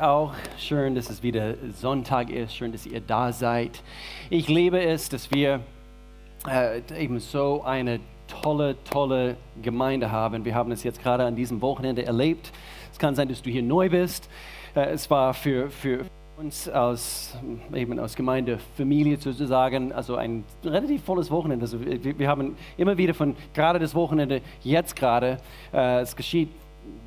auch. Schön, dass es wieder Sonntag ist. Schön, dass ihr da seid. Ich liebe es, dass wir äh, eben so eine tolle, tolle Gemeinde haben. Wir haben es jetzt gerade an diesem Wochenende erlebt. Es kann sein, dass du hier neu bist. Äh, es war für, für uns als, eben aus Gemeindefamilie sozusagen, also ein relativ volles Wochenende. Also wir, wir haben immer wieder von gerade das Wochenende, jetzt gerade, äh, es geschieht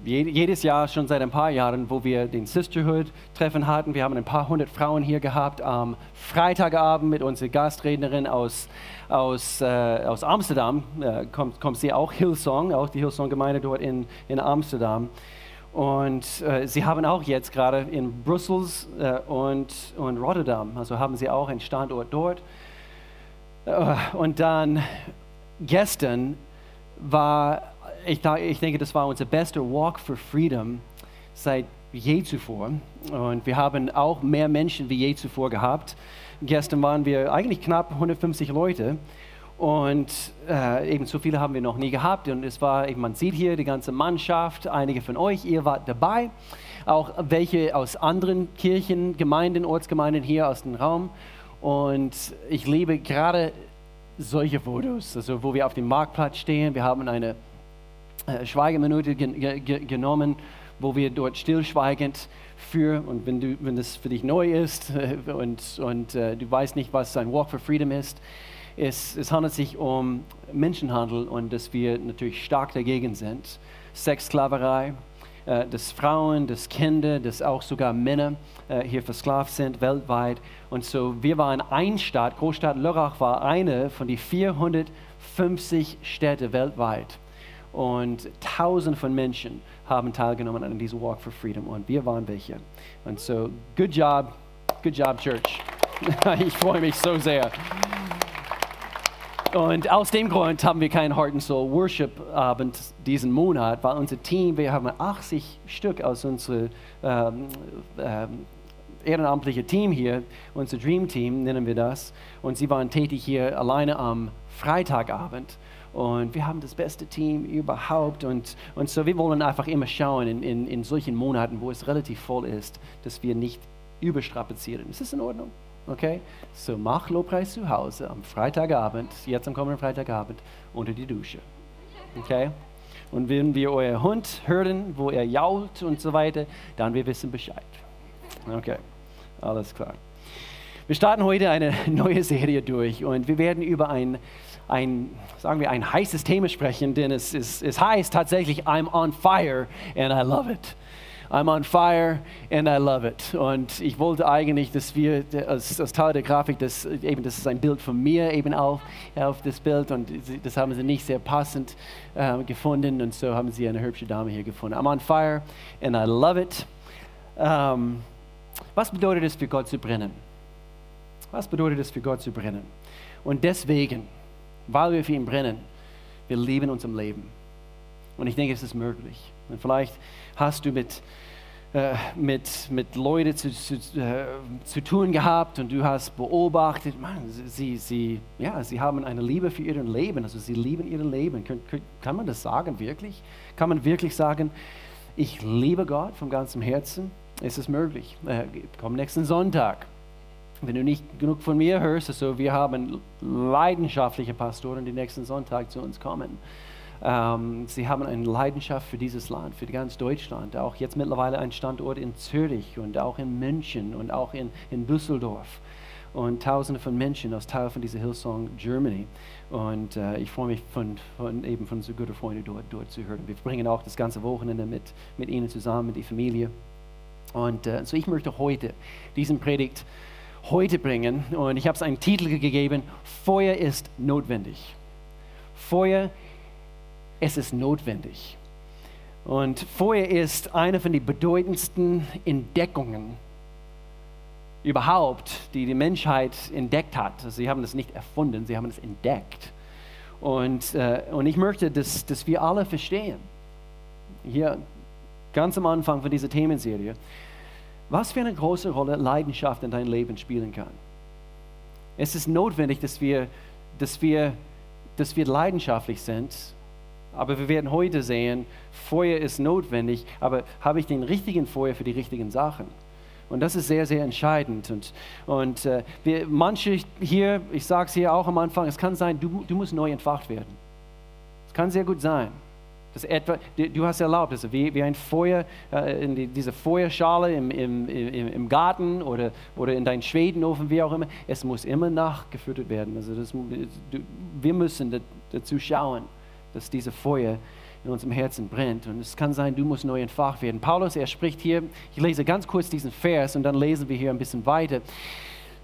jedes Jahr schon seit ein paar Jahren, wo wir den Sisterhood-Treffen hatten. Wir haben ein paar hundert Frauen hier gehabt am Freitagabend mit unserer Gastrednerin aus, aus, äh, aus Amsterdam. Äh, kommt, kommt sie auch, Hillsong, auch die Hillsong-Gemeinde dort in, in Amsterdam. Und äh, sie haben auch jetzt gerade in Brüssel äh, und, und Rotterdam, also haben sie auch einen Standort dort. Äh, und dann gestern war ich, ich denke, das war unser bester Walk for Freedom seit je zuvor. Und wir haben auch mehr Menschen wie je zuvor gehabt. Gestern waren wir eigentlich knapp 150 Leute. Und äh, eben so viele haben wir noch nie gehabt. Und es war, man sieht hier die ganze Mannschaft, einige von euch, ihr wart dabei. Auch welche aus anderen Kirchen, Gemeinden, Ortsgemeinden hier aus dem Raum. Und ich liebe gerade solche Fotos, also wo wir auf dem Marktplatz stehen. Wir haben eine Schweigeminute gen, ge, genommen, wo wir dort stillschweigend für, und wenn, du, wenn das für dich neu ist äh, und, und äh, du weißt nicht, was ein Walk for Freedom ist, es, es handelt sich um Menschenhandel und dass wir natürlich stark dagegen sind. Sexsklaverei, äh, dass Frauen, dass Kinder, dass auch sogar Männer äh, hier versklavt sind weltweit. Und so, wir waren ein Stadt, Großstadt Lörrach war eine von den 450 Städten weltweit und tausende von Menschen haben teilgenommen an diesem Walk for Freedom und wir waren welche. Und so, good job, good job, Church. ich freue mich so sehr. Und aus dem Grund haben wir keinen Heart and Soul Worship Abend diesen Monat, weil unser Team, wir haben 80 Stück aus unserem ähm, ähm, ehrenamtlichen Team hier, unser Dream Team nennen wir das. Und sie waren tätig hier alleine am Freitagabend und wir haben das beste Team überhaupt. Und, und so, wir wollen einfach immer schauen in, in, in solchen Monaten, wo es relativ voll ist, dass wir nicht überstrapazieren. Ist das in Ordnung? Okay? So, mach Lobpreis zu Hause am Freitagabend, jetzt am kommenden Freitagabend, unter die Dusche. Okay? Und wenn wir euer Hund hören, wo er jault und so weiter, dann wir wissen Bescheid. Okay, alles klar. Wir starten heute eine neue Serie durch und wir werden über ein ein, sagen wir, ein heißes Thema sprechen, denn es, es, es heißt tatsächlich, I'm on fire and I love it. I'm on fire and I love it. Und ich wollte eigentlich, dass wir als, als Teil der Grafik, das, eben, das ist ein Bild von mir eben auf, auf das Bild und das haben sie nicht sehr passend äh, gefunden und so haben sie eine hübsche Dame hier gefunden. I'm on fire and I love it. Ähm, was bedeutet es für Gott zu brennen? Was bedeutet es für Gott zu brennen? Und deswegen weil wir für ihn brennen, wir lieben uns im Leben. Und ich denke, es ist möglich. Und vielleicht hast du mit, äh, mit, mit Leuten zu, zu, äh, zu tun gehabt und du hast beobachtet, man, sie, sie, ja, sie haben eine Liebe für ihr Leben, also sie lieben ihr Leben. Kann, kann man das sagen, wirklich? Kann man wirklich sagen, ich liebe Gott von ganzem Herzen? Es ist möglich. Äh, komm nächsten Sonntag wenn du nicht genug von mir hörst, also wir haben leidenschaftliche Pastoren, die nächsten Sonntag zu uns kommen. Ähm, sie haben eine Leidenschaft für dieses Land, für ganz Deutschland. Auch jetzt mittlerweile ein Standort in Zürich und auch in München und auch in, in Düsseldorf. Und tausende von Menschen aus Teil von dieser Hillsong Germany. Und äh, ich freue mich von, von, eben von so guten Freunden dort, dort zu hören. Wir bringen auch das ganze Wochenende mit, mit ihnen zusammen, die Familie. Und äh, so ich möchte heute diesen Predigt heute bringen. Und ich habe es einen Titel gegeben, Feuer ist notwendig. Feuer, es ist notwendig. Und Feuer ist eine von den bedeutendsten Entdeckungen überhaupt, die die Menschheit entdeckt hat. Sie haben das nicht erfunden, sie haben es entdeckt. Und, äh, und ich möchte, dass, dass wir alle verstehen, hier ganz am Anfang von dieser Themenserie, was für eine große Rolle Leidenschaft in deinem Leben spielen kann. Es ist notwendig, dass wir, dass wir, dass wir leidenschaftlich sind, Aber wir werden heute sehen, Feuer ist notwendig, aber habe ich den richtigen Feuer für die richtigen Sachen? Und das ist sehr, sehr entscheidend. Und, und äh, wir, manche hier, ich sage es hier auch am Anfang, es kann sein, du, du musst neu entfacht werden. Es kann sehr gut sein. Das etwa, du hast erlaubt, also wie, wie ein Feuer, äh, die, diese Feuerschale im, im, im, im Garten oder, oder in deinem Schwedenofen, wie auch immer, es muss immer nachgefüttert werden. Also das, du, wir müssen dazu schauen, dass diese Feuer in unserem Herzen brennt. Und es kann sein, du musst neu entfacht werden. Paulus, er spricht hier, ich lese ganz kurz diesen Vers und dann lesen wir hier ein bisschen weiter.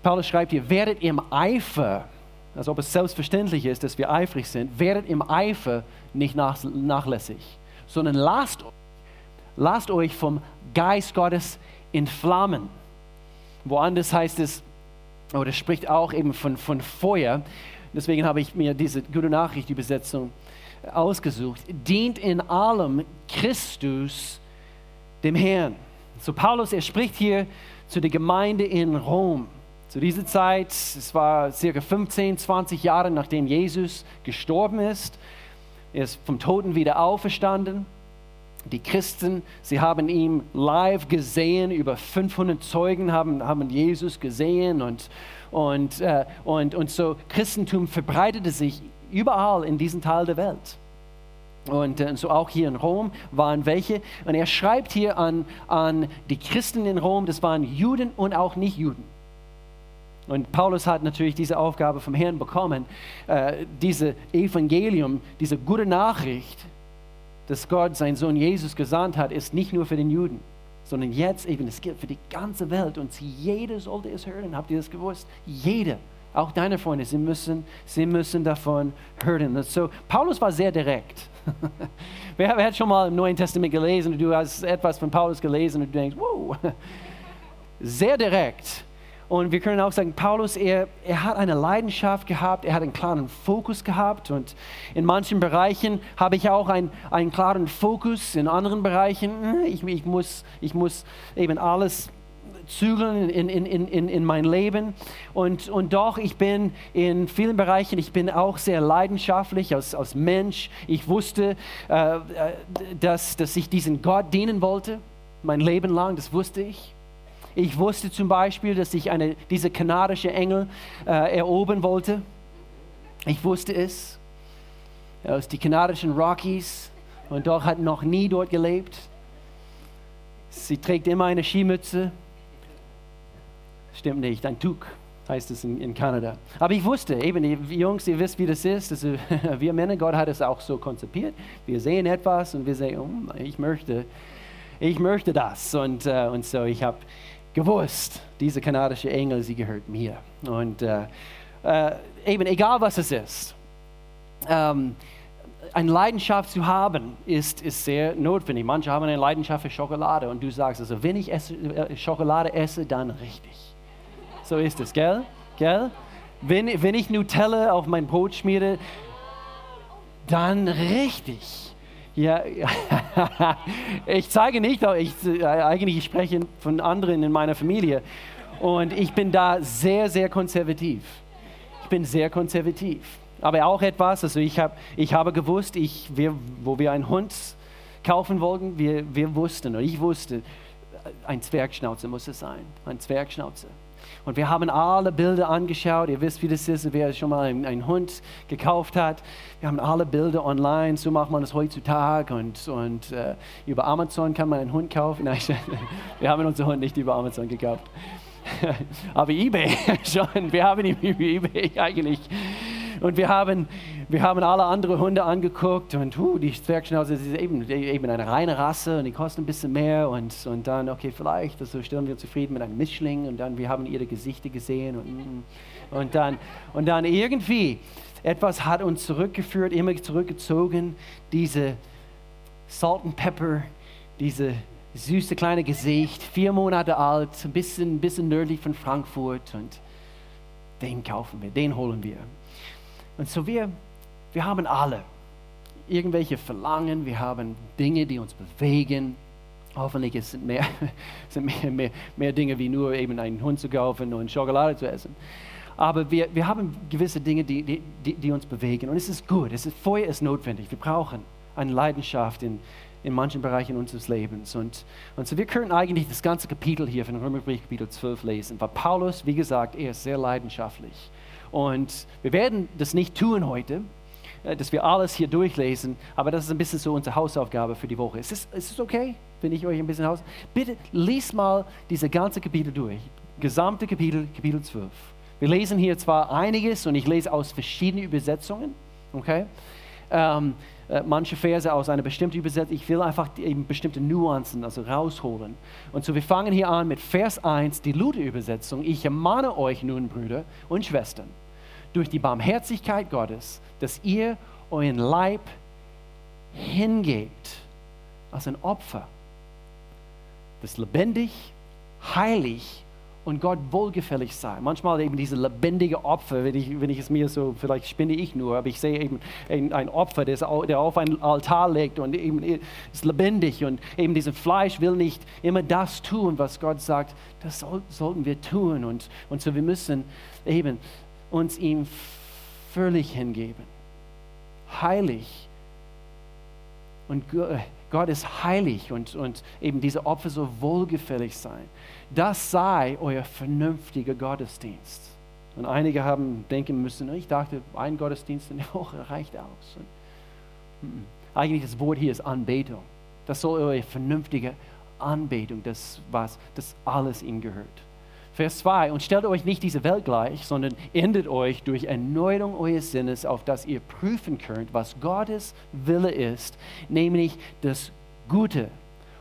Paulus schreibt hier, werdet im Eifer, als ob es selbstverständlich ist, dass wir eifrig sind, werdet im Eifer nicht nach, nachlässig, sondern lasst, lasst euch vom Geist Gottes entflammen. Woanders heißt es, oder spricht auch eben von, von Feuer. Deswegen habe ich mir diese gute Nachricht-Übersetzung ausgesucht. Dient in allem Christus, dem Herrn. So Paulus, er spricht hier zu der Gemeinde in Rom. Zu dieser Zeit, es war circa 15, 20 Jahre nachdem Jesus gestorben ist, er ist vom Toten wieder auferstanden. Die Christen, sie haben ihn live gesehen, über 500 Zeugen haben, haben Jesus gesehen und, und, äh, und, und so Christentum verbreitete sich überall in diesem Teil der Welt. Und äh, so auch hier in Rom waren welche. Und er schreibt hier an, an die Christen in Rom, das waren Juden und auch Nicht-Juden. Und Paulus hat natürlich diese Aufgabe vom Herrn bekommen, äh, diese Evangelium, diese gute Nachricht, dass Gott seinen Sohn Jesus gesandt hat, ist nicht nur für den Juden, sondern jetzt eben, es gilt für die ganze Welt und jeder sollte es hören. Habt ihr das gewusst? Jeder, auch deine Freunde, sie müssen, sie müssen davon hören. So, Paulus war sehr direkt. wer, wer hat schon mal im Neuen Testament gelesen und du hast etwas von Paulus gelesen und du denkst, wow, sehr direkt. Und wir können auch sagen, Paulus, er, er hat eine Leidenschaft gehabt, er hat einen klaren Fokus gehabt. Und in manchen Bereichen habe ich auch ein, einen klaren Fokus, in anderen Bereichen, hm, ich, ich, muss, ich muss eben alles zügeln in, in, in, in mein Leben. Und, und doch, ich bin in vielen Bereichen, ich bin auch sehr leidenschaftlich als, als Mensch. Ich wusste, äh, äh dass, dass ich diesen Gott dienen wollte, mein Leben lang, das wusste ich. Ich wusste zum Beispiel, dass ich eine, diese kanadische Engel äh, erobern wollte. Ich wusste es. Aus den kanadischen Rockies und doch hat noch nie dort gelebt. Sie trägt immer eine Skimütze. Stimmt nicht, ein Tuch heißt es in, in Kanada. Aber ich wusste, eben, die Jungs, ihr wisst, wie das ist. Also, wir Männer, Gott hat es auch so konzipiert. Wir sehen etwas und wir sagen, oh, ich möchte, ich möchte das. Und, äh, und so, ich habe gewusst, diese kanadische Engel, sie gehört mir. Und äh, äh, eben egal was es ist, ähm, eine Leidenschaft zu haben, ist, ist sehr notwendig. Manche haben eine Leidenschaft für Schokolade und du sagst, also wenn ich esse, äh, Schokolade esse, dann richtig. So ist es, gell? gell? Wenn, wenn ich Nutella auf mein Brot schmiere, dann richtig. Ja, ich zeige nicht, ich, äh, eigentlich spreche ich von anderen in meiner Familie. Und ich bin da sehr, sehr konservativ. Ich bin sehr konservativ. Aber auch etwas, also ich, hab, ich habe gewusst, ich, wir, wo wir einen Hund kaufen wollten, wir, wir wussten, oder ich wusste, ein Zwergschnauzer muss es sein. Ein Zwergschnauzer. Und wir haben alle Bilder angeschaut. Ihr wisst, wie das ist, wer schon mal einen, Hund gekauft hat. Wir haben alle Bilder online. So macht man das heutzutage. Und, und äh, über Amazon kann man einen Hund kaufen. Nein, wir haben unseren Hund nicht über Amazon gekauft. Aber eBay schon. Wir haben ihn über eBay eigentlich und wir haben, wir haben alle anderen Hunde angeguckt und uh, die Zwergschnauze ist eben, eben eine reine Rasse und die kosten ein bisschen mehr. Und, und dann, okay, vielleicht, also stellen wir zufrieden mit einem Mischling und dann, wir haben ihre Gesichter gesehen und, mm, und, dann, und dann irgendwie, etwas hat uns zurückgeführt, immer zurückgezogen, diese Salt and Pepper, diese süße kleine Gesicht, vier Monate alt, ein bisschen, ein bisschen nördlich von Frankfurt und den kaufen wir, den holen wir. Und so wir, wir haben alle irgendwelche Verlangen, wir haben Dinge, die uns bewegen. Hoffentlich sind mehr, sind mehr, mehr, mehr Dinge wie nur eben einen Hund zu kaufen und Schokolade zu essen. Aber wir, wir haben gewisse Dinge, die, die, die, die uns bewegen. Und es ist gut, es ist, Feuer ist notwendig. Wir brauchen eine Leidenschaft in, in manchen Bereichen unseres Lebens. Und, und so wir können eigentlich das ganze Kapitel hier von Römerbrief Kapitel 12 lesen, weil Paulus, wie gesagt, er ist sehr leidenschaftlich. Und wir werden das nicht tun heute, dass wir alles hier durchlesen, aber das ist ein bisschen so unsere Hausaufgabe für die Woche. Ist es, ist es okay, wenn ich euch ein bisschen Haus... Bitte lies mal diese ganze Kapitel durch, gesamte Kapitel, Kapitel 12. Wir lesen hier zwar einiges und ich lese aus verschiedenen Übersetzungen, okay? Ähm, äh, manche Verse aus einer bestimmten Übersetzung. Ich will einfach eben bestimmte Nuancen also rausholen. Und so wir fangen hier an mit Vers 1, die Luther-Übersetzung. Ich ermahne euch nun, Brüder und Schwestern, durch die Barmherzigkeit Gottes, dass ihr euren Leib hingebt als ein Opfer, das lebendig, heilig und Gott wohlgefällig sei. Manchmal eben diese lebendige Opfer, wenn ich, wenn ich es mir so, vielleicht spinne ich nur, aber ich sehe eben ein, Opfer, der auf einen Altar legt und eben ist lebendig und eben dieses Fleisch will nicht immer das tun, was Gott sagt, das soll, sollten wir tun und, und so wir müssen eben uns ihm völlig hingeben. Heilig und Gott ist heilig und, und eben diese Opfer so wohlgefällig sein. Das sei euer vernünftiger Gottesdienst. Und einige haben denken müssen, ich dachte, ein Gottesdienst in der Woche reicht aus. Und, eigentlich das Wort hier ist Anbetung. Das soll eure vernünftige Anbetung, das was, das alles ihm gehört. Vers 2, und stellt euch nicht diese Welt gleich, sondern ändert euch durch Erneuerung eures Sinnes, auf dass ihr prüfen könnt, was Gottes Wille ist, nämlich das Gute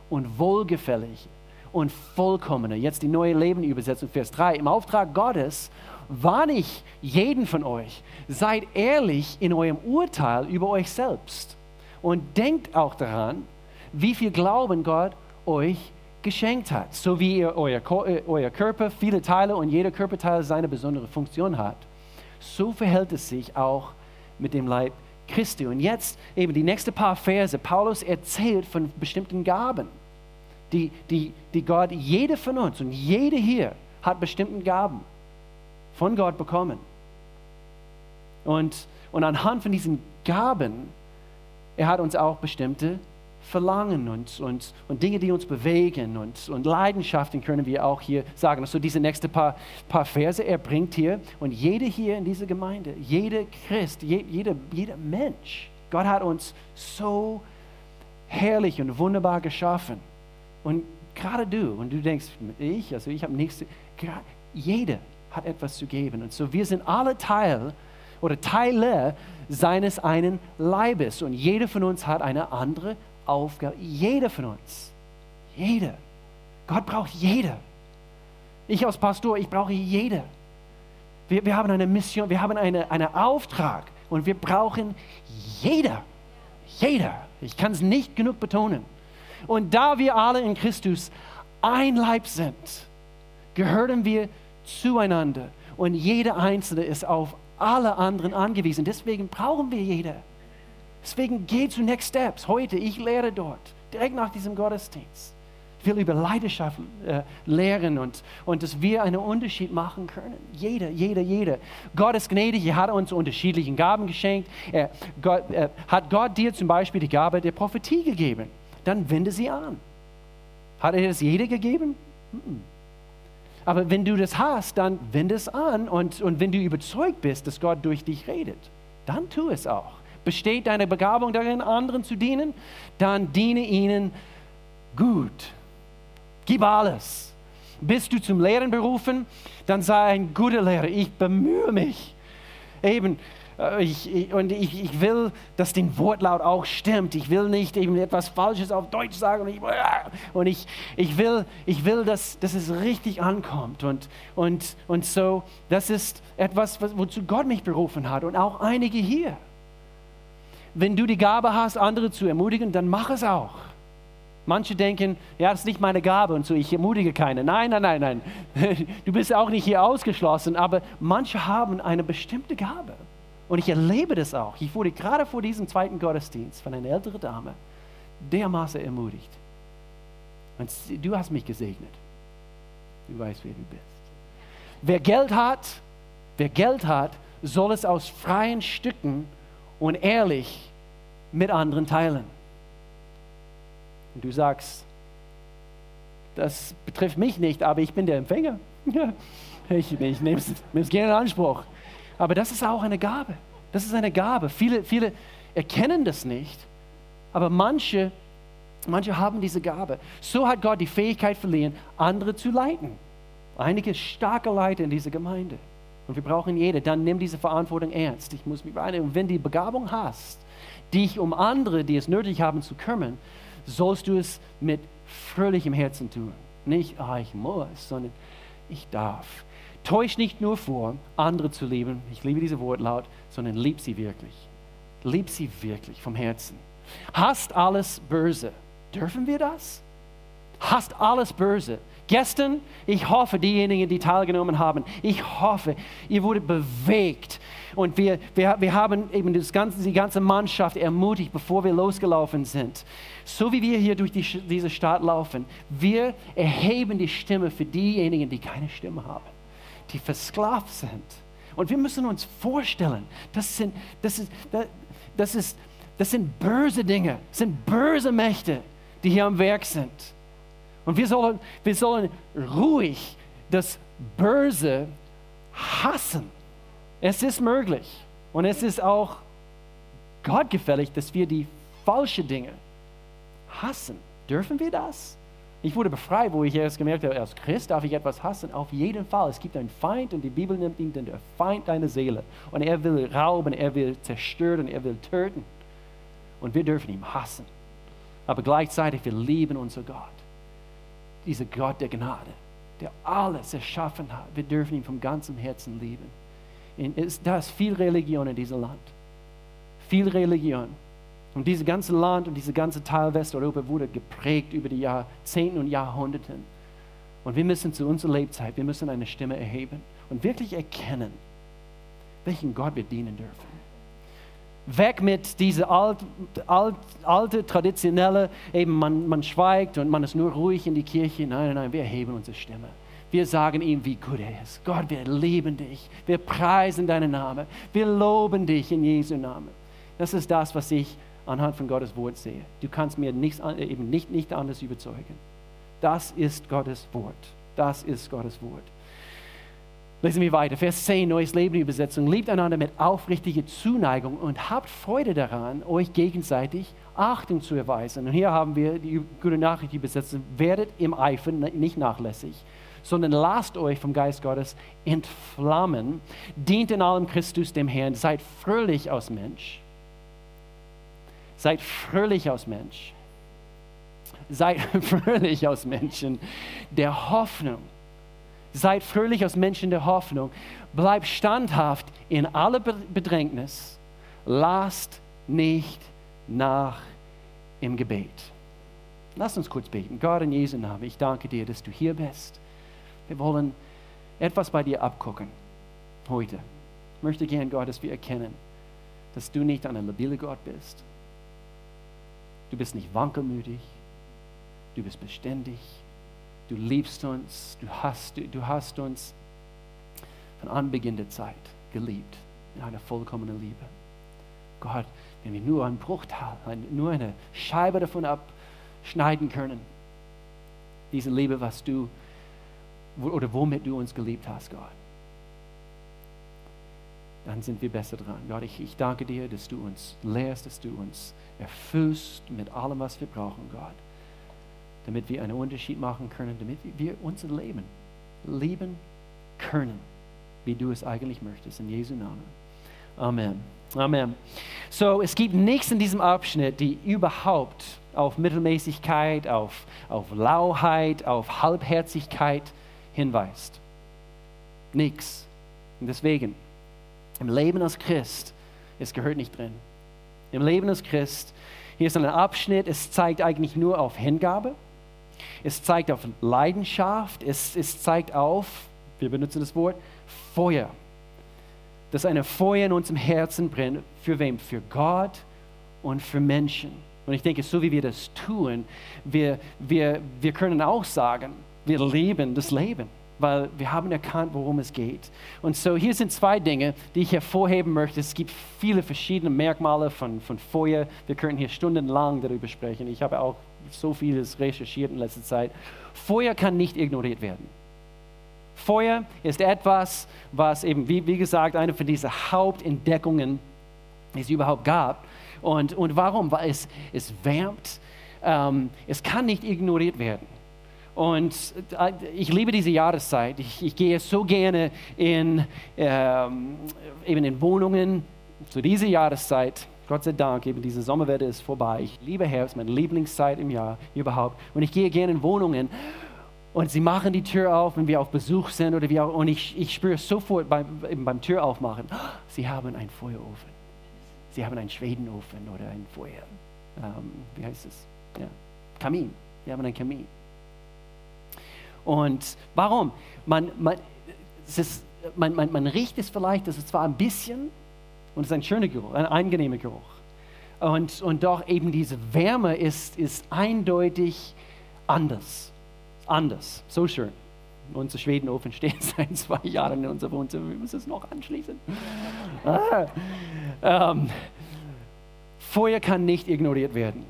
und Wohlgefällige und Vollkommene. Jetzt die neue Lebenübersetzung, Vers 3. Im Auftrag Gottes warne ich jeden von euch, seid ehrlich in eurem Urteil über euch selbst und denkt auch daran, wie viel Glauben Gott euch geschenkt hat. So wie ihr euer, äh, euer Körper viele Teile und jeder Körperteil seine besondere Funktion hat, so verhält es sich auch mit dem Leib Christi. Und jetzt eben die nächsten paar Verse. Paulus erzählt von bestimmten Gaben, die, die, die Gott, jede von uns und jede hier hat bestimmten Gaben von Gott bekommen. Und, und anhand von diesen Gaben, er hat uns auch bestimmte Verlangen und, und, und Dinge, die uns bewegen und, und Leidenschaften können wir auch hier sagen. Also diese nächsten paar, paar Verse er bringt hier und jede hier in dieser Gemeinde, jeder Christ, je, jeder, jeder Mensch, Gott hat uns so herrlich und wunderbar geschaffen. Und gerade du, und du denkst, ich, also ich habe nichts, jeder hat etwas zu geben. Und so wir sind alle Teil oder Teile seines einen Leibes und jeder von uns hat eine andere Aufgabe. Jeder von uns. Jeder. Gott braucht jeder. Ich als Pastor, ich brauche jeder. Wir, wir haben eine Mission, wir haben einen eine Auftrag und wir brauchen jeder. Jeder. Ich kann es nicht genug betonen. Und da wir alle in Christus ein Leib sind, gehören wir zueinander. Und jeder Einzelne ist auf alle anderen angewiesen. Deswegen brauchen wir jeder. Deswegen geh zu Next Steps. Heute, ich lehre dort, direkt nach diesem Gottesdienst. Ich will über Leidenschaft äh, lehren und, und dass wir einen Unterschied machen können. Jeder, jeder, jeder. Gott ist gnädig, er hat uns unterschiedliche Gaben geschenkt. Er, Gott, äh, hat Gott dir zum Beispiel die Gabe der Prophetie gegeben? Dann wende sie an. Hat er das jeder gegeben? Aber wenn du das hast, dann wende es an und, und wenn du überzeugt bist, dass Gott durch dich redet, dann tu es auch. Besteht deine Begabung darin, anderen zu dienen? Dann diene ihnen gut. Gib alles. Bist du zum Lehren berufen? Dann sei ein guter Lehrer. Ich bemühe mich. Eben, äh, ich, ich, und ich, ich will, dass den Wortlaut auch stimmt. Ich will nicht eben etwas Falsches auf Deutsch sagen. Und ich, und ich, ich will, ich will dass, dass es richtig ankommt. Und, und, und so, das ist etwas, wozu Gott mich berufen hat. Und auch einige hier wenn du die Gabe hast, andere zu ermutigen, dann mach es auch. Manche denken, ja, das ist nicht meine Gabe und so, ich ermutige keine. Nein, nein, nein, nein. Du bist auch nicht hier ausgeschlossen, aber manche haben eine bestimmte Gabe. Und ich erlebe das auch. Ich wurde gerade vor diesem zweiten Gottesdienst von einer älteren Dame dermaßen ermutigt. Und du hast mich gesegnet. Du weißt, wer du bist. Wer Geld hat, wer Geld hat, soll es aus freien Stücken und ehrlich mit anderen teilen. Und du sagst, das betrifft mich nicht, aber ich bin der Empfänger. ich, ich nehme es gerne in Anspruch. Aber das ist auch eine Gabe. Das ist eine Gabe. Viele, viele erkennen das nicht, aber manche, manche haben diese Gabe. So hat Gott die Fähigkeit verliehen, andere zu leiten. Einige starke Leiter in dieser Gemeinde. Und wir brauchen jede. Dann nimm diese Verantwortung ernst. Ich muss mich reinigen. Und wenn du die Begabung hast, dich um andere, die es nötig haben, zu kümmern, sollst du es mit fröhlichem Herzen tun. Nicht, ah, ich muss, sondern ich darf. Täusch nicht nur vor, andere zu lieben, ich liebe diese Wortlaut, sondern lieb sie wirklich. Lieb sie wirklich vom Herzen. Hast alles böse. Dürfen wir das? Hast alles böse. Gestern, ich hoffe, diejenigen, die teilgenommen haben, ich hoffe, ihr wurdet bewegt. Und wir, wir, wir haben eben das ganze, die ganze Mannschaft ermutigt, bevor wir losgelaufen sind. So wie wir hier durch die, diese Stadt laufen, wir erheben die Stimme für diejenigen, die keine Stimme haben, die versklavt sind. Und wir müssen uns vorstellen, das sind, das ist, das ist, das sind böse Dinge, das sind böse Mächte, die hier am Werk sind. Und wir sollen, wir sollen ruhig das Böse hassen. Es ist möglich. Und es ist auch gottgefällig, dass wir die falschen Dinge hassen. Dürfen wir das? Ich wurde befreit, wo ich erst gemerkt habe, als Christ darf ich etwas hassen. Auf jeden Fall. Es gibt einen Feind und die Bibel nimmt ihn den Feind deiner Seele. Und er will rauben, er will zerstören, er will töten. Und wir dürfen ihn hassen. Aber gleichzeitig, wir lieben unser Gott dieser Gott der Gnade, der alles erschaffen hat. Wir dürfen ihn von ganzem Herzen lieben. da ist viel Religion in diesem Land. Viel Religion. Und dieses ganze Land und dieser ganze Teil Westeuropa wurde geprägt über die Jahrzehnte und Jahrhunderte. Und wir müssen zu unserer Lebzeit, wir müssen eine Stimme erheben und wirklich erkennen, welchen Gott wir dienen dürfen. Weg mit dieser alt, alt, alte, traditionelle, eben man, man schweigt und man ist nur ruhig in die Kirche. Nein, nein, nein, wir erheben unsere Stimme. Wir sagen ihm, wie gut er ist. Gott, wir lieben dich. Wir preisen deinen Namen. Wir loben dich in Jesu Namen. Das ist das, was ich anhand von Gottes Wort sehe. Du kannst mir nichts, eben nicht, nicht anders überzeugen. Das ist Gottes Wort. Das ist Gottes Wort. Lesen wir weiter. Vers 10, Neues Leben Übersetzung. Liebt einander mit aufrichtiger Zuneigung und habt Freude daran, euch gegenseitig Achtung zu erweisen. Und hier haben wir die gute Nachricht Übersetzung. Werdet im Eifer nicht nachlässig, sondern lasst euch vom Geist Gottes entflammen. Dient in allem Christus dem Herrn. Seid fröhlich aus Mensch. Seid fröhlich aus Mensch. Seid fröhlich aus Menschen der Hoffnung Seid fröhlich aus Menschen der Hoffnung. Bleibt standhaft in aller Bedrängnis. Lasst nicht nach im Gebet. Lass uns kurz beten. Gott in Jesu Namen, ich danke dir, dass du hier bist. Wir wollen etwas bei dir abgucken heute. Ich möchte gern, Gott, dass wir erkennen, dass du nicht ein labiler Gott bist. Du bist nicht wankelmütig. Du bist beständig. Du liebst uns, du hast, du hast uns von Anbeginn der Zeit geliebt, in einer vollkommenen Liebe. Gott, wenn wir nur einen Bruchteil, nur eine Scheibe davon abschneiden können, diese Liebe, was du oder womit du uns geliebt hast, Gott, dann sind wir besser dran. Gott, ich, ich danke dir, dass du uns lehrst, dass du uns erfüllst mit allem, was wir brauchen, Gott damit wir einen Unterschied machen können, damit wir unser Leben leben können, wie du es eigentlich möchtest. In Jesu Namen. Amen. Amen. So, es gibt nichts in diesem Abschnitt, die überhaupt auf Mittelmäßigkeit, auf, auf Lauheit, auf Halbherzigkeit hinweist. Nichts. Und deswegen, im Leben als Christ, es gehört nicht drin. Im Leben als Christ, hier ist ein Abschnitt, es zeigt eigentlich nur auf Hingabe es zeigt auf Leidenschaft, es, es zeigt auf, wir benutzen das Wort, Feuer. Dass eine Feuer in unserem Herzen brennt. Für wem? Für Gott und für Menschen. Und ich denke, so wie wir das tun, wir, wir, wir können auch sagen, wir leben das Leben. Weil wir haben erkannt, worum es geht. Und so hier sind zwei Dinge, die ich hervorheben möchte. Es gibt viele verschiedene Merkmale von, von Feuer. Wir können hier stundenlang darüber sprechen. Ich habe auch so vieles recherchiert in letzter Zeit. Feuer kann nicht ignoriert werden. Feuer ist etwas, was eben, wie, wie gesagt, eine von diesen Hauptentdeckungen die es überhaupt gab. Und, und warum? Weil es, es wärmt, ähm, es kann nicht ignoriert werden. Und äh, ich liebe diese Jahreszeit. Ich, ich gehe so gerne in, ähm, eben in Wohnungen zu dieser Jahreszeit. Gott sei Dank, eben diese Sommerwetter ist vorbei. Ich liebe Herbst, meine Lieblingszeit im Jahr überhaupt. Und ich gehe gerne in Wohnungen und sie machen die Tür auf, wenn wir auf Besuch sind oder wie auch. Und ich, ich spüre sofort beim, beim Tür aufmachen, sie haben einen Feuerofen. Sie haben einen Schwedenofen oder ein Feuer. Ähm, wie heißt es? Ja. Kamin. Wir haben einen Kamin. Und warum? Man, man, ist, man, man, man riecht es vielleicht, das ist zwar ein bisschen, und es ist ein schöner Geruch, ein angenehmer Geruch. Und, und doch eben diese Wärme ist, ist eindeutig anders. Anders. So schön. Unser Schwedenofen steht seit zwei Jahren in unserem Wohnzimmer. Wir müssen es noch anschließen. Ah. Ähm, Feuer kann nicht ignoriert werden.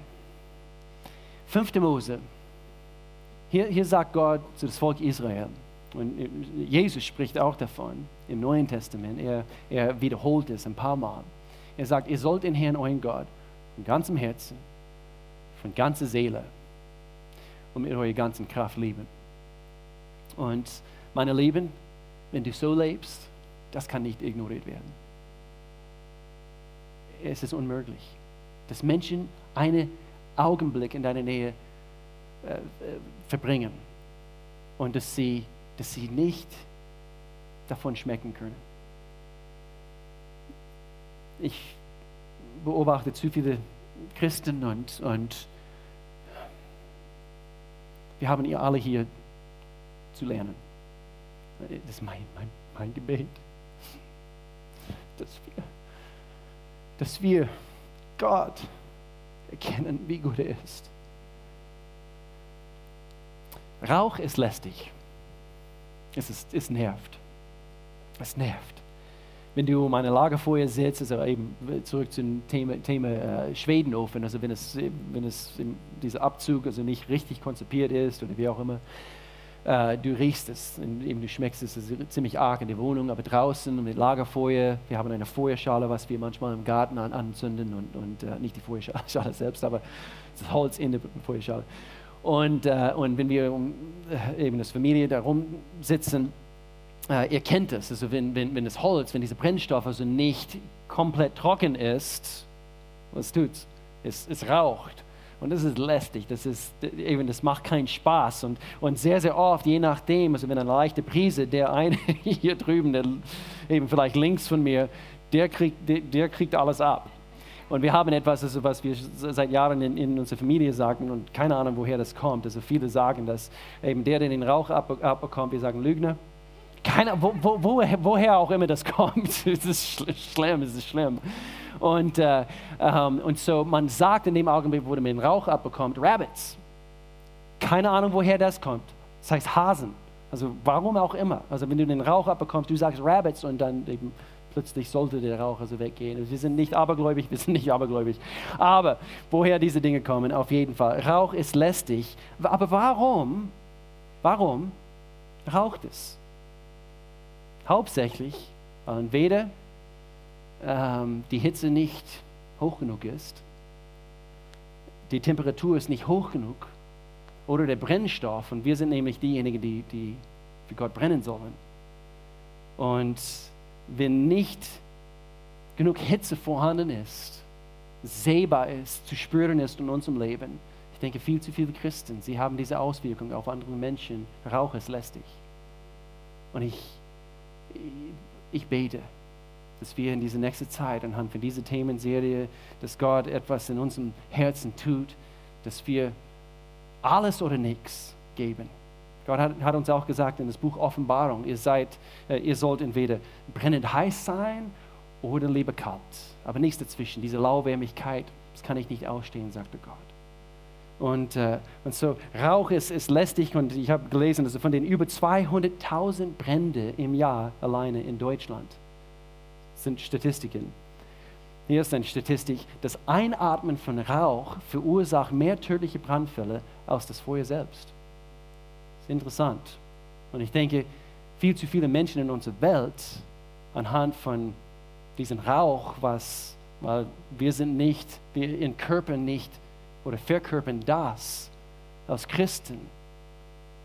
5. Mose. Hier, hier sagt Gott zu das Volk Israel, und Jesus spricht auch davon im Neuen Testament, er, er wiederholt es ein paar Mal. Er sagt, ihr sollt den Herrn, euren Gott, von ganzem Herzen, von ganzer Seele und mit eurer ganzen Kraft lieben. Und meine Lieben, wenn du so lebst, das kann nicht ignoriert werden. Es ist unmöglich, dass Menschen einen Augenblick in deiner Nähe äh, verbringen und dass sie, dass sie nicht davon schmecken können. Ich beobachte zu viele Christen und, und wir haben ihr alle hier zu lernen. Das ist mein, mein, mein Gebet. Dass wir, dass wir Gott erkennen, wie gut er ist. Rauch ist lästig. Es, ist, es nervt. Es nervt. Wenn du um eine Lagerfeuer sitzt, also eben zurück zum Thema, Thema äh, Schwedenofen, also wenn es, wenn es dieser Abzug also nicht richtig konzipiert ist oder wie auch immer, äh, du riechst es, eben du schmeckst es, es ziemlich arg in der Wohnung, aber draußen mit Lagerfeuer, wir haben eine Feuerschale, was wir manchmal im Garten an, anzünden und, und äh, nicht die Feuerschale selbst, aber das Holz in der Feuerschale. Und, äh, und wenn wir um, äh, eben als Familie da rumsitzen, äh, ihr kennt es, also wenn, wenn, wenn das Holz, wenn dieser Brennstoff also nicht komplett trocken ist, was tut's? Es, es raucht. Und das ist lästig, das, ist, eben, das macht keinen Spaß. Und, und sehr, sehr oft, je nachdem, also wenn eine leichte Prise, der eine hier drüben, der eben vielleicht links von mir, der kriegt, der, der kriegt alles ab. Und wir haben etwas, also was wir seit Jahren in, in, unserer Familie sagen und keine Ahnung, woher das kommt. Also viele sagen, dass eben der, der den Rauch ab, abbekommt, wir sagen Lügner. Keine, wo, wo, woher, woher auch immer das kommt. es ist schlimm, es ist schlimm. Und, äh, ähm, und so man sagt in dem Augenblick, wo man den Rauch abbekommt, Rabbits. Keine Ahnung, woher das kommt. Das heißt Hasen. Also warum auch immer. Also wenn du den Rauch abbekommst, du sagst Rabbits und dann eben plötzlich sollte der Rauch also weggehen. Wir sind nicht abergläubig, wir sind nicht abergläubig. Aber woher diese Dinge kommen, auf jeden Fall. Rauch ist lästig. Aber warum, warum raucht es? Hauptsächlich, weil entweder ähm, die Hitze nicht hoch genug ist, die Temperatur ist nicht hoch genug oder der Brennstoff, und wir sind nämlich diejenigen, die, die für Gott brennen sollen. Und wenn nicht genug Hitze vorhanden ist, sehbar ist, zu spüren ist in unserem Leben, ich denke, viel zu viele Christen, sie haben diese Auswirkung auf andere Menschen. Rauch ist lästig. Und ich, ich bete, dass wir in dieser nächsten Zeit anhand von dieser Themenserie, dass Gott etwas in unserem Herzen tut, dass wir alles oder nichts geben. Gott hat, hat, uns auch gesagt in das Buch Offenbarung, ihr, seid, äh, ihr sollt entweder brennend heiß sein oder lieber kalt. Aber nichts dazwischen. Diese Lauwarmigkeit, das kann ich nicht ausstehen, sagte Gott. Und, äh, und so, Rauch ist, ist lästig und ich habe gelesen, dass von den über 200.000 Brände im Jahr alleine in Deutschland sind Statistiken. Hier ist eine Statistik, das Einatmen von Rauch verursacht mehr tödliche Brandfälle als das Feuer selbst. Ist interessant. Und ich denke, viel zu viele Menschen in unserer Welt anhand von diesem Rauch, was, weil wir sind nicht, wir in Körper nicht oder verkörpern das als Christen.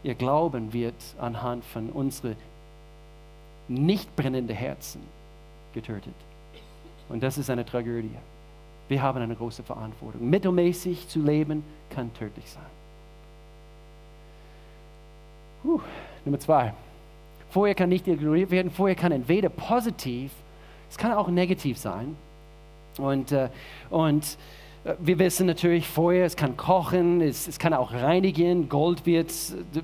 Ihr Glauben wird anhand von unseren nicht brennenden Herzen getötet. Und das ist eine Tragödie. Wir haben eine große Verantwortung. Mittelmäßig zu leben kann tödlich sein. Uh, Nummer zwei. Feuer kann nicht ignoriert werden. Feuer kann entweder positiv, es kann auch negativ sein. Und, äh, und äh, wir wissen natürlich, Feuer, es kann kochen, es, es kann auch reinigen. Gold wird,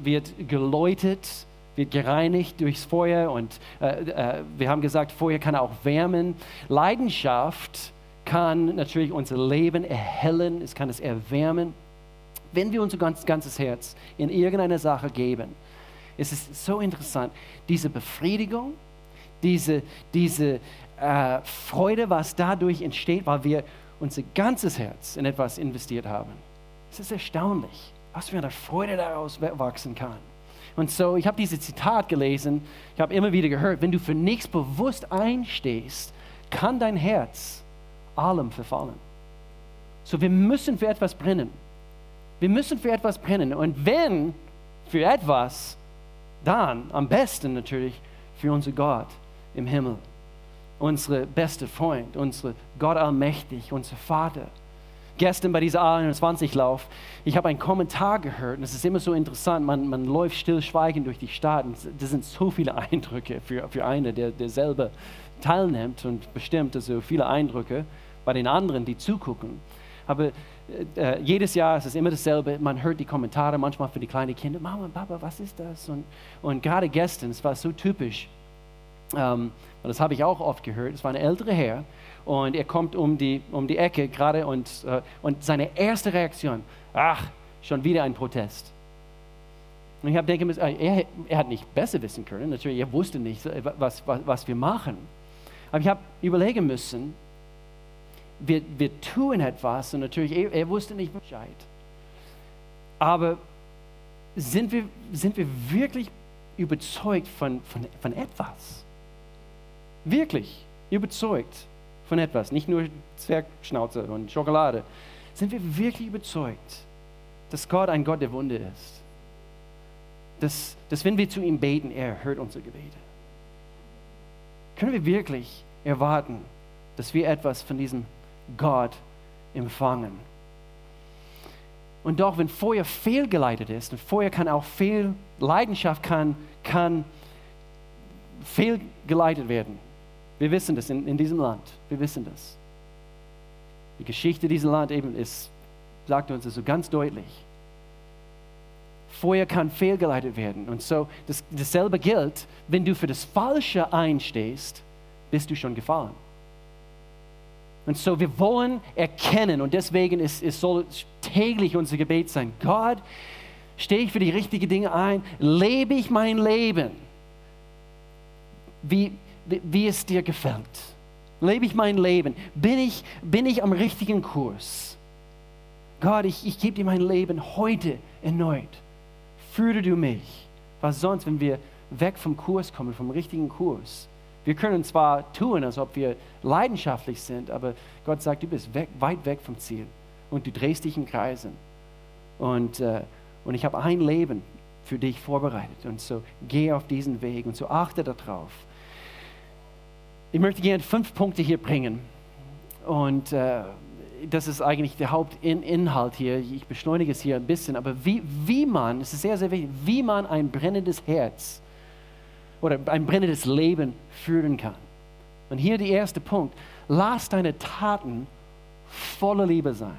wird geläutet, wird gereinigt durchs Feuer. Und äh, äh, wir haben gesagt, Feuer kann auch wärmen. Leidenschaft kann natürlich unser Leben erhellen, es kann es erwärmen. Wenn wir unser ganz, ganzes Herz in irgendeine Sache geben, es ist so interessant, diese Befriedigung, diese, diese äh, Freude, was dadurch entsteht, weil wir unser ganzes Herz in etwas investiert haben. Es ist erstaunlich, was für eine Freude daraus wachsen kann. Und so, ich habe dieses Zitat gelesen, ich habe immer wieder gehört, wenn du für nichts bewusst einstehst, kann dein Herz allem verfallen. So, wir müssen für etwas brennen. Wir müssen für etwas brennen. Und wenn für etwas, dann am besten natürlich für unser Gott im Himmel unsere beste Freund, unsere Gott allmächtig, unser Vater. Gestern bei dieser A21-Lauf, ich habe einen Kommentar gehört und es ist immer so interessant, man, man läuft stillschweigend durch die Stadt und das sind so viele Eindrücke für, für einen, der, der selber teilnimmt und bestimmt so viele Eindrücke bei den anderen, die zugucken. Aber äh, äh, jedes Jahr ist es immer dasselbe. Man hört die Kommentare manchmal für die kleinen Kinder: Mama, Papa, was ist das? Und, und gerade gestern, es war so typisch. Ähm, und das habe ich auch oft gehört. Es war ein älterer Herr und er kommt um die, um die Ecke gerade und, äh, und seine erste Reaktion, ach, schon wieder ein Protest. Und ich habe denken müssen, äh, er, er hat nicht besser wissen können, natürlich, er wusste nicht, äh, was, was, was wir machen. Aber ich habe überlegen müssen, wir, wir tun etwas und natürlich, er, er wusste nicht Bescheid. Aber sind wir, sind wir wirklich überzeugt von, von, von etwas? wirklich überzeugt von etwas, nicht nur Zwergschnauze und Schokolade, sind wir wirklich überzeugt, dass Gott ein Gott der Wunde ist. Dass, dass wenn wir zu ihm beten, er hört unsere Gebete. Können wir wirklich erwarten, dass wir etwas von diesem Gott empfangen? Und doch, wenn Feuer fehlgeleitet ist, und Feuer kann auch fehl, Leidenschaft kann, kann fehlgeleitet werden. Wir wissen das in, in diesem Land. Wir wissen das. Die Geschichte dieses Landes eben ist, sagt uns das so ganz deutlich. Feuer kann fehlgeleitet werden. Und so, das, dasselbe gilt, wenn du für das Falsche einstehst, bist du schon gefallen. Und so, wir wollen erkennen, und deswegen ist, es soll täglich unser Gebet sein: Gott, stehe ich für die richtigen Dinge ein? Lebe ich mein Leben? Wie, wie es dir gefällt. Lebe ich mein Leben? Bin ich, bin ich am richtigen Kurs? Gott, ich, ich gebe dir mein Leben heute erneut. Führe du mich. Was sonst, wenn wir weg vom Kurs kommen, vom richtigen Kurs? Wir können zwar tun, als ob wir leidenschaftlich sind, aber Gott sagt, du bist weg, weit weg vom Ziel und du drehst dich in Kreisen. Und, äh, und ich habe ein Leben für dich vorbereitet. Und so geh auf diesen Weg und so achte darauf ich möchte gerne fünf Punkte hier bringen. Und äh, das ist eigentlich der Hauptinhalt hier. Ich beschleunige es hier ein bisschen. Aber wie, wie man, es ist sehr, sehr wichtig, wie man ein brennendes Herz oder ein brennendes Leben führen kann. Und hier der erste Punkt. Lass deine Taten voller Liebe sein.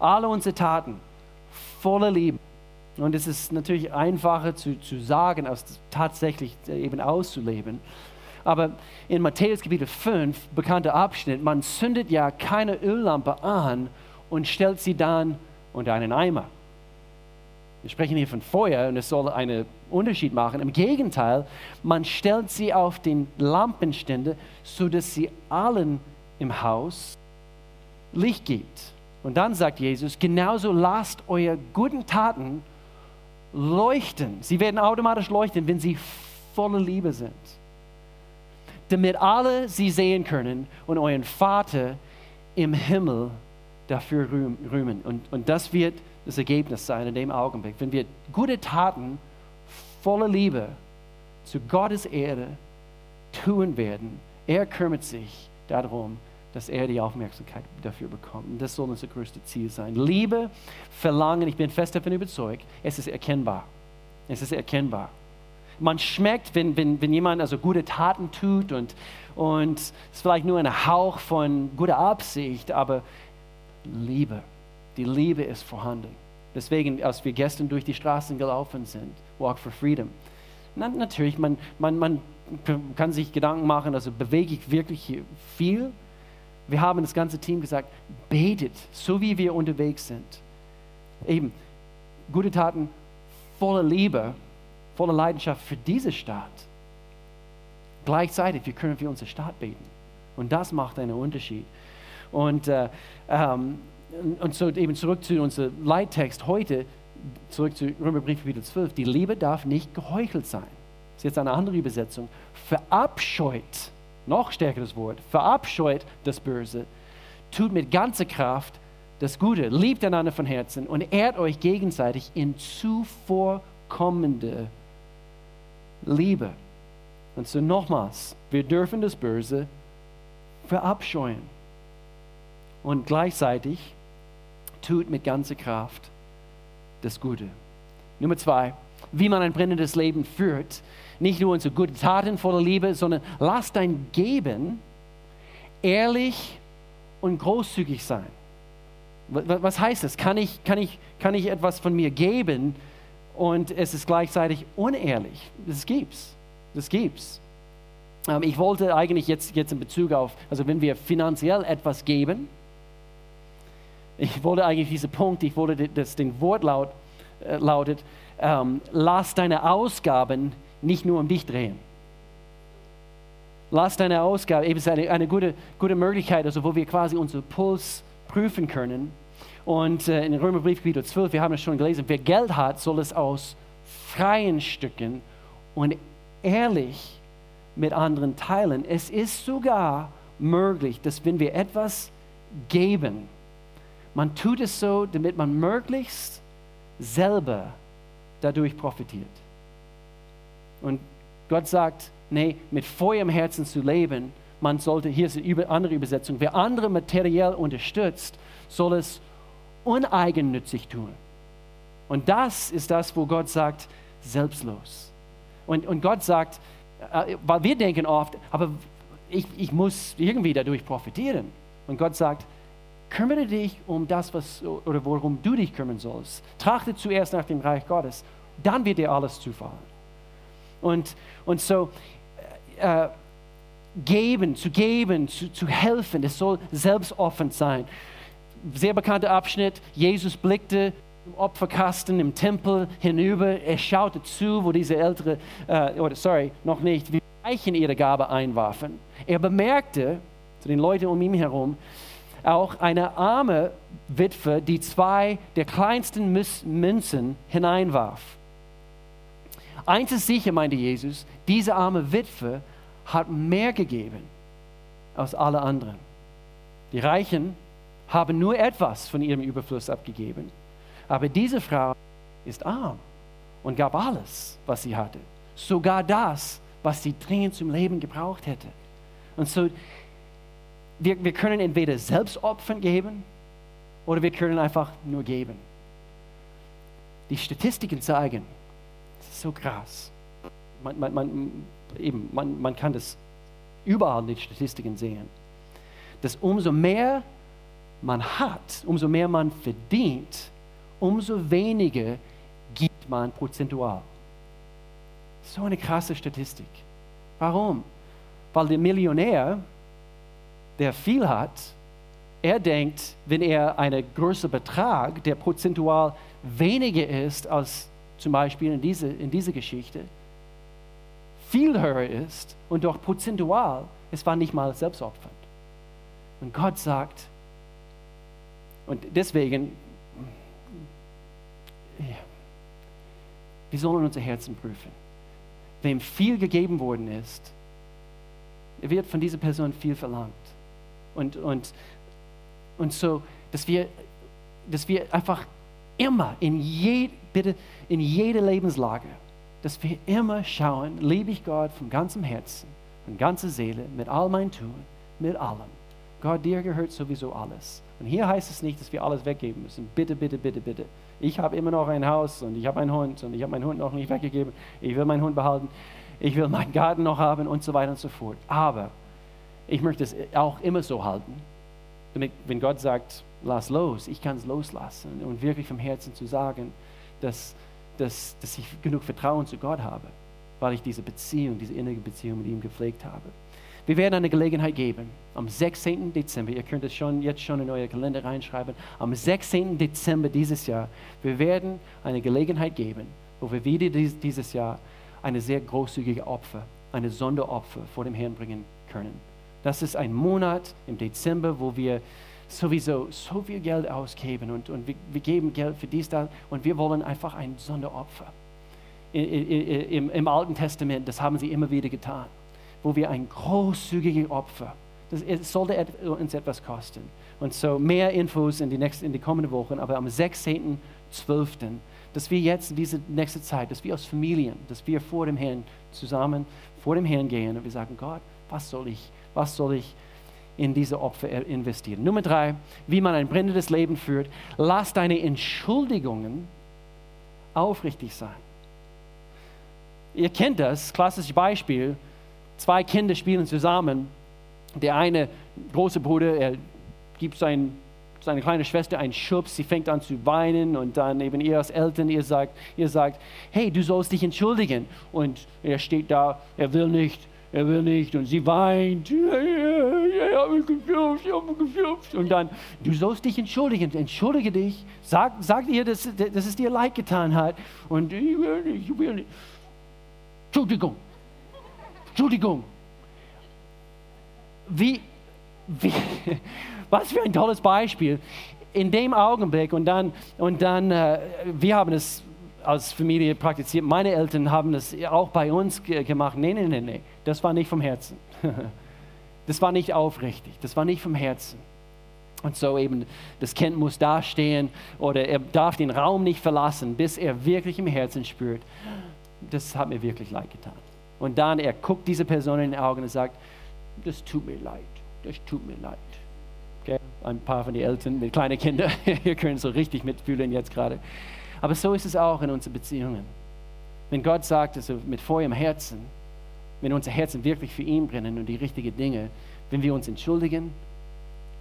Alle unsere Taten voller Liebe. Und es ist natürlich einfacher zu, zu sagen, als tatsächlich eben auszuleben. Aber in Matthäus Kapitel 5, bekannter Abschnitt, man zündet ja keine Öllampe an und stellt sie dann und einen Eimer. Wir sprechen hier von Feuer und es soll einen Unterschied machen. Im Gegenteil, man stellt sie auf den Lampenständer, sodass sie allen im Haus Licht gibt. Und dann sagt Jesus, genauso lasst eure guten Taten leuchten. Sie werden automatisch leuchten, wenn sie voller Liebe sind. Damit alle sie sehen können und euren Vater im Himmel dafür rühmen. Und, und das wird das Ergebnis sein in dem Augenblick, wenn wir gute Taten voller Liebe zu Gottes Erde tun werden. Er kümmert sich darum, dass er die Aufmerksamkeit dafür bekommt. Und das soll unser größtes Ziel sein. Liebe, Verlangen, ich bin fest davon überzeugt, es ist erkennbar. Es ist erkennbar. Man schmeckt, wenn, wenn, wenn jemand also gute Taten tut und, und es ist vielleicht nur ein Hauch von guter Absicht, aber Liebe, die Liebe ist vorhanden. Deswegen, als wir gestern durch die Straßen gelaufen sind, Walk for Freedom, na, natürlich, man, man, man kann sich Gedanken machen, also bewege ich wirklich viel. Wir haben das ganze Team gesagt, betet, so wie wir unterwegs sind. Eben, gute Taten voller Liebe, voller Leidenschaft für diese Stadt. Gleichzeitig, wir können für unsere Stadt beten. Und das macht einen Unterschied. Und, äh, ähm, und so eben zurück zu unserem Leittext heute, zurück zu Römerbrief Kapitel 12. Die Liebe darf nicht geheuchelt sein. Das ist jetzt eine andere Übersetzung. Verabscheut, noch stärkeres Wort, verabscheut das Böse, tut mit ganzer Kraft das Gute, liebt einander von Herzen und ehrt euch gegenseitig in zuvorkommende Liebe. Und so nochmals, wir dürfen das Böse verabscheuen und gleichzeitig tut mit ganzer Kraft das Gute. Nummer zwei, wie man ein brennendes Leben führt. Nicht nur unsere guten Taten voller Liebe, sondern lass dein Geben ehrlich und großzügig sein. Was heißt das? Kann ich, kann, ich, kann ich etwas von mir geben und es ist gleichzeitig unehrlich? Das gibt's. Das gibt's. Ähm, ich wollte eigentlich jetzt, jetzt in Bezug auf, also wenn wir finanziell etwas geben, ich wollte eigentlich diesen Punkt, ich wollte das den Wortlaut äh, lautet, ähm, lass deine Ausgaben nicht nur um dich drehen. Lass deine Ausgaben, eben eine, eine gute, gute Möglichkeit, also wo wir quasi unseren Puls prüfen können. Und äh, in Römerbrief Kapitel 12, wir haben es schon gelesen, wer Geld hat, soll es aus freien Stücken und ehrlich mit anderen teilen. Es ist sogar möglich, dass wenn wir etwas geben, man tut es so, damit man möglichst selber dadurch profitiert. Und Gott sagt, nee, mit Feuer im Herzen zu leben, man sollte, hier ist eine andere Übersetzung, wer andere materiell unterstützt, soll es uneigennützig tun. Und das ist das, wo Gott sagt, selbstlos. Und, und Gott sagt, äh, weil wir denken oft, aber ich, ich muss irgendwie dadurch profitieren. Und Gott sagt, kümmere dich um das, was, oder worum du dich kümmern sollst. Trachte zuerst nach dem Reich Gottes, dann wird dir alles zufallen. Und, und so, äh, geben, zu geben, zu, zu helfen, das soll selbstoffen sein. Sehr bekannter Abschnitt, Jesus blickte im Opferkasten im Tempel hinüber, er schaute zu, wo diese ältere, äh, oder sorry, noch nicht, wie Reichen ihre Gabe einwarfen. Er bemerkte zu den Leuten um ihn herum, auch eine arme Witwe, die zwei der kleinsten Münzen hineinwarf. Eins ist sicher, meinte Jesus, diese arme Witwe hat mehr gegeben als alle anderen. Die Reichen haben nur etwas von ihrem Überfluss abgegeben. Aber diese Frau ist arm und gab alles, was sie hatte. Sogar das, was sie dringend zum Leben gebraucht hätte. Und so wir, wir können entweder selbst Opfern geben oder wir können einfach nur geben. Die Statistiken zeigen, das ist so krass. Man, man, man, eben, man, man kann das überall in den Statistiken sehen, dass umso mehr man hat, umso mehr man verdient, umso weniger gibt man prozentual. So eine krasse Statistik. Warum? Weil der Millionär der viel hat, er denkt, wenn er einen größeren Betrag, der prozentual weniger ist als zum Beispiel in dieser in diese Geschichte, viel höher ist und doch prozentual, es war nicht mal selbstopfernd. Und Gott sagt, und deswegen, wir sollen unser Herzen prüfen. Wem viel gegeben worden ist, wird von dieser Person viel verlangt. Und, und, und so, dass wir, dass wir einfach immer in, je, bitte, in jeder Lebenslage, dass wir immer schauen, liebe ich Gott von ganzem Herzen, von ganzer Seele, mit all mein Tun, mit allem. Gott, dir gehört sowieso alles. Und hier heißt es nicht, dass wir alles weggeben müssen. Bitte, bitte, bitte, bitte. Ich habe immer noch ein Haus und ich habe einen Hund und ich habe meinen Hund noch nicht weggegeben. Ich will meinen Hund behalten. Ich will meinen Garten noch haben und so weiter und so fort. Aber ich möchte es auch immer so halten, damit, wenn Gott sagt, lass los, ich kann es loslassen und wirklich vom Herzen zu sagen, dass, dass, dass ich genug Vertrauen zu Gott habe, weil ich diese Beziehung, diese innige Beziehung mit ihm gepflegt habe. Wir werden eine Gelegenheit geben, am 16. Dezember, ihr könnt es schon, jetzt schon in euer Kalender reinschreiben, am 16. Dezember dieses Jahr, wir werden eine Gelegenheit geben, wo wir wieder dieses Jahr eine sehr großzügige Opfer, eine Sonderopfer vor dem Herrn bringen können. Das ist ein Monat im Dezember, wo wir sowieso so viel Geld ausgeben und, und wir, wir geben Geld für dies, das und wir wollen einfach ein Sonderopfer. Im, Im Alten Testament, das haben sie immer wieder getan, wo wir ein großzügiges Opfer, das sollte uns etwas kosten. Und so mehr Infos in die, nächsten, in die kommenden Wochen, aber am 16.12., dass wir jetzt in diese nächste Zeit, dass wir als Familien, dass wir vor dem Herrn zusammen vor dem Herrn gehen und wir sagen, Gott, was soll ich, was soll ich in diese Opfer investieren? Nummer drei, wie man ein brennendes Leben führt. Lass deine Entschuldigungen aufrichtig sein. Ihr kennt das, klassisches Beispiel. Zwei Kinder spielen zusammen. Der eine große Bruder, er gibt sein, seine kleine Schwester einen Schubs, sie fängt an zu weinen und dann eben ihr als Eltern, ihr sagt, ihr sagt, hey, du sollst dich entschuldigen. Und er steht da, er will nicht, er will nicht und sie weint. Ich habe gefürcht, ich habe gefürcht. Und dann, du sollst dich entschuldigen, entschuldige dich, sag, sag ihr, dass, dass es dir leid getan hat. Und ich will nicht, ich will nicht. Entschuldigung, Entschuldigung. Wie, wie, was für ein tolles Beispiel. In dem Augenblick und dann, und dann äh, wir haben es als Familie praktiziert. Meine Eltern haben das auch bei uns gemacht. Nee, nee, nee, nee. Das war nicht vom Herzen. Das war nicht aufrichtig. Das war nicht vom Herzen. Und so eben, das Kind muss dastehen oder er darf den Raum nicht verlassen, bis er wirklich im Herzen spürt, das hat mir wirklich leid getan. Und dann, er guckt diese Person in die Augen und sagt, das tut mir leid, das tut mir leid. Okay? Ein paar von den Eltern mit kleinen Kindern, ihr könnt so richtig mitfühlen jetzt gerade. Aber so ist es auch in unseren Beziehungen. Wenn Gott sagt, also mit im Herzen, wenn unser Herzen wirklich für ihn brennen und die richtigen Dinge, wenn wir uns entschuldigen,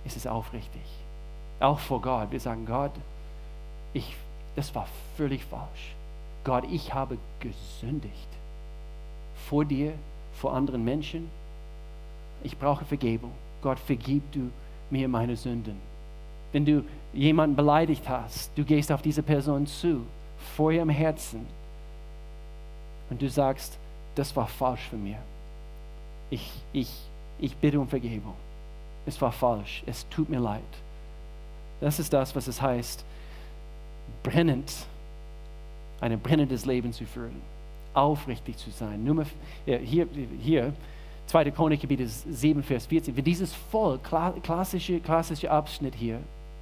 ist es aufrichtig. Auch vor Gott. Wir sagen, Gott, ich, das war völlig falsch. Gott, ich habe gesündigt. Vor dir, vor anderen Menschen. Ich brauche Vergebung. Gott, vergib du mir meine Sünden. Wenn du jemanden beleidigt hast, du gehst auf diese Person zu, vor ihrem Herzen, und du sagst, das war falsch für mich. Ich, ich, ich bitte um Vergebung. Es war falsch. Es tut mir leid. Das ist das, was es heißt, brennend, ein brennendes Leben zu führen, aufrichtig zu sein. Nummer, hier, hier 2. Chronik, Kapitel 7, Vers 14. Wenn dieses Volk, klassische, klassische Abschnitt hier,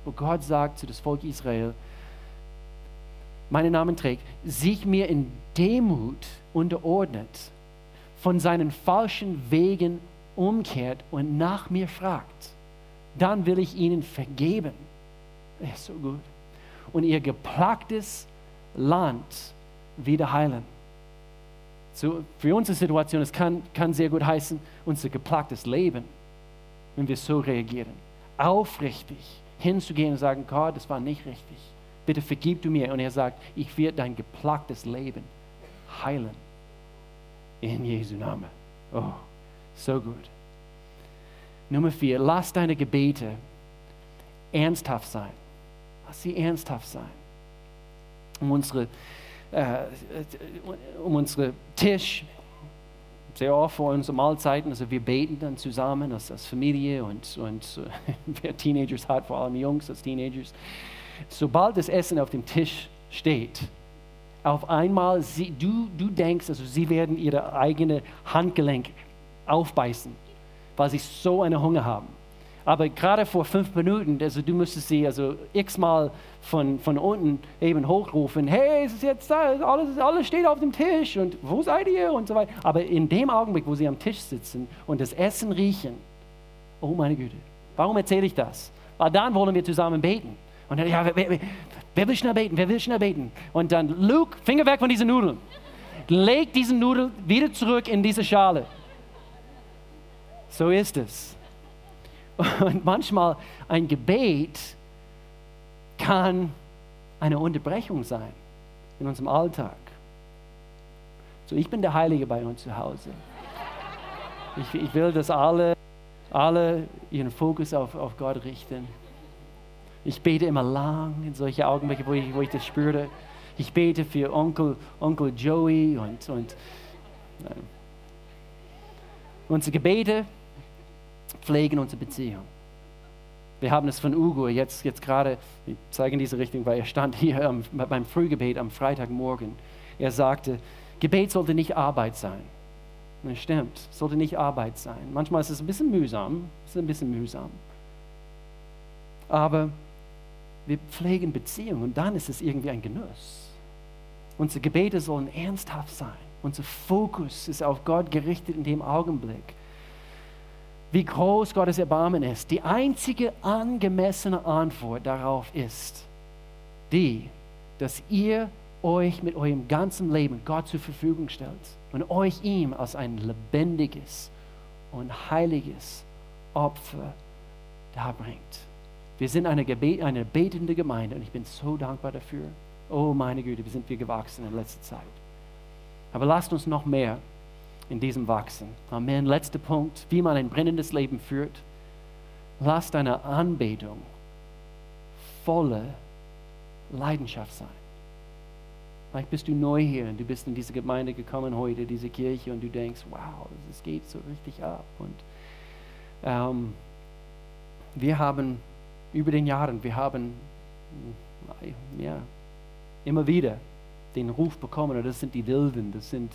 wo Gott sagt zu das Volk Israel, meinen Namen trägt, sich mir in Demut unterordnet, von seinen falschen Wegen umkehrt und nach mir fragt, dann will ich ihnen vergeben. Er ist so gut. Und ihr geplagtes Land wieder heilen. So, für unsere Situation, es kann, kann sehr gut heißen, unser geplagtes Leben, wenn wir so reagieren. Aufrichtig hinzugehen und sagen, Gott, das war nicht richtig. Bitte vergib du mir. Und er sagt, ich werde dein geplagtes Leben heilen. In Jesu Namen. Oh, so gut. Nummer vier, lass deine Gebete ernsthaft sein. Lass sie ernsthaft sein. Um unsere, äh, um unsere Tisch, sehr oft vor unseren Mahlzeiten, also wir beten dann zusammen als, als Familie und, und wer Teenagers hat, vor allem Jungs als Teenagers. Sobald das Essen auf dem Tisch steht, auf einmal, sie, du, du denkst, also sie werden ihre eigene Handgelenk aufbeißen, weil sie so einen Hunger haben. Aber gerade vor fünf Minuten, also du müsstest sie also x-mal von, von unten eben hochrufen, hey, es ist jetzt da, alles, alles steht auf dem Tisch und wo seid ihr und so weiter. Aber in dem Augenblick, wo sie am Tisch sitzen und das Essen riechen, oh meine Güte, warum erzähle ich das? Weil dann wollen wir zusammen beten. Und dann, ja, wer, wer, wer will schnell beten? Wer will schnell beten? Und dann, Luke, Finger weg von diesen Nudeln. Leg diesen Nudeln wieder zurück in diese Schale. So ist es. Und manchmal ein Gebet kann eine Unterbrechung sein in unserem Alltag. So, ich bin der Heilige bei uns zu Hause. Ich, ich will, dass alle, alle ihren Fokus auf, auf Gott richten. Ich bete immer lang in solche Augenblicke, wo ich, wo ich das spüre. Ich bete für Onkel, Onkel Joey und, und nein. unsere Gebete pflegen unsere Beziehung. Wir haben es von Ugo jetzt, jetzt gerade, ich zeige in diese Richtung, weil er stand hier am, beim Frühgebet am Freitagmorgen. Er sagte, Gebet sollte nicht Arbeit sein. Das stimmt, sollte nicht Arbeit sein. Manchmal ist es ein bisschen mühsam, ist ein bisschen mühsam. Aber wir pflegen Beziehungen und dann ist es irgendwie ein Genuss. Unsere Gebete sollen ernsthaft sein. Unser Fokus ist auf Gott gerichtet in dem Augenblick wie groß Gottes Erbarmen ist. Die einzige angemessene Antwort darauf ist die, dass ihr euch mit eurem ganzen Leben Gott zur Verfügung stellt und euch ihm als ein lebendiges und heiliges Opfer darbringt. Wir sind eine, Gebet, eine betende Gemeinde und ich bin so dankbar dafür. Oh meine Güte, wie sind wir gewachsen in letzter Zeit. Aber lasst uns noch mehr in diesem Wachsen. Amen. Letzter Punkt, wie man ein brennendes Leben führt. Lass deine Anbetung volle Leidenschaft sein. Vielleicht bist du neu hier und du bist in diese Gemeinde gekommen heute, diese Kirche, und du denkst, wow, es geht so richtig ab. Und ähm, wir haben über den Jahren, wir haben ja, immer wieder den Ruf bekommen, das sind die Wilden, das sind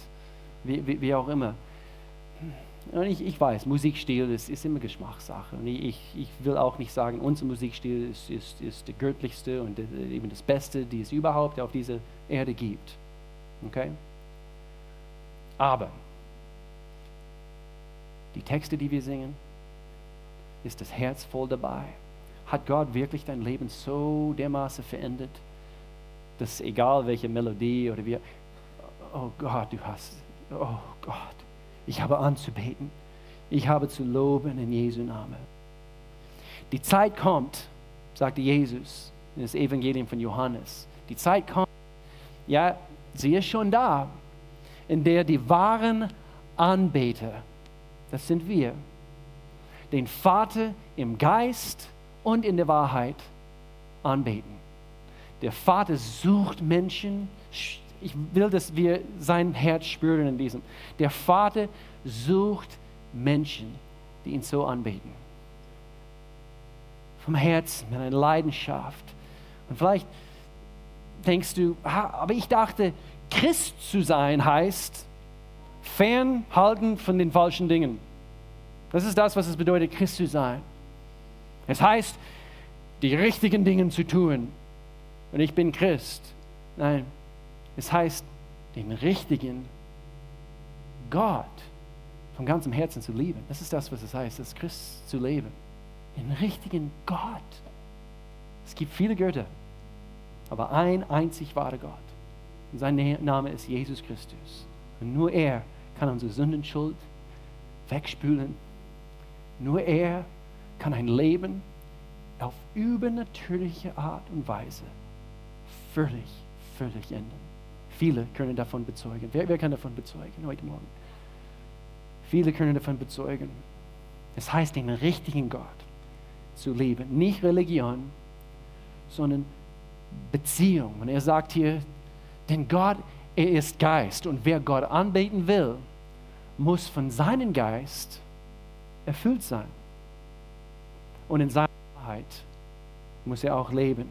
wie, wie, wie auch immer. Und ich, ich weiß, Musikstil ist, ist immer Geschmackssache. Und ich, ich will auch nicht sagen, unser Musikstil ist, ist, ist der göttlichste und eben das Beste, die es überhaupt auf dieser Erde gibt. Okay? Aber die Texte, die wir singen, ist das Herz voll dabei. Hat Gott wirklich dein Leben so dermaßen verändert, dass egal welche Melodie oder wie, oh Gott, du hast oh Gott, ich habe anzubeten, ich habe zu loben in Jesu Namen. Die Zeit kommt, sagte Jesus in das Evangelium von Johannes. Die Zeit kommt, ja, sie ist schon da, in der die wahren Anbeter, das sind wir, den Vater im Geist und in der Wahrheit anbeten. Der Vater sucht Menschen, ich will, dass wir sein Herz spüren in diesem. Der Vater sucht Menschen, die ihn so anbeten. Vom Herzen, mit einer Leidenschaft. Und vielleicht denkst du, aber ich dachte, Christ zu sein heißt fernhalten von den falschen Dingen. Das ist das, was es bedeutet, Christ zu sein. Es heißt, die richtigen Dinge zu tun. Und ich bin Christ. Nein, es heißt, den richtigen Gott von ganzem Herzen zu lieben. Das ist das, was es heißt, das Christ zu leben. Den richtigen Gott. Es gibt viele Götter, aber ein einzig wahrer Gott. Und sein Name ist Jesus Christus. Und nur er kann unsere Sündenschuld wegspülen. Nur er kann ein Leben auf übernatürliche Art und Weise völlig, völlig ändern. Viele können davon bezeugen. Wer, wer kann davon bezeugen heute Morgen? Viele können davon bezeugen. Es heißt den richtigen Gott, zu lieben. Nicht Religion, sondern Beziehung. Und er sagt hier, denn Gott, er ist Geist. Und wer Gott anbeten will, muss von seinem Geist erfüllt sein. Und in seiner Wahrheit muss er auch leben.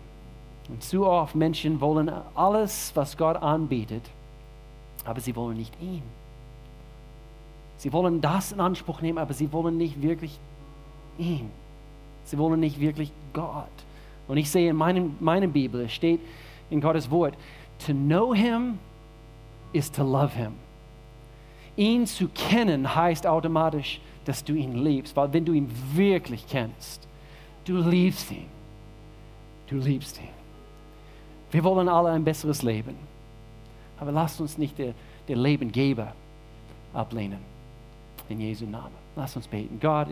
Und zu oft Menschen wollen alles, was Gott anbietet, aber sie wollen nicht ihn. Sie wollen das in Anspruch nehmen, aber sie wollen nicht wirklich ihn. Sie wollen nicht wirklich Gott. Und ich sehe in meinem, meiner Bibel, es steht in Gottes Wort, to know him is to love him. Ihn zu kennen heißt automatisch, dass du ihn liebst, weil wenn du ihn wirklich kennst, du liebst ihn. Du liebst ihn. Wir wollen alle ein besseres Leben. Aber lasst uns nicht der, der Lebengeber ablehnen. In Jesu Namen. Lasst uns beten. Gott,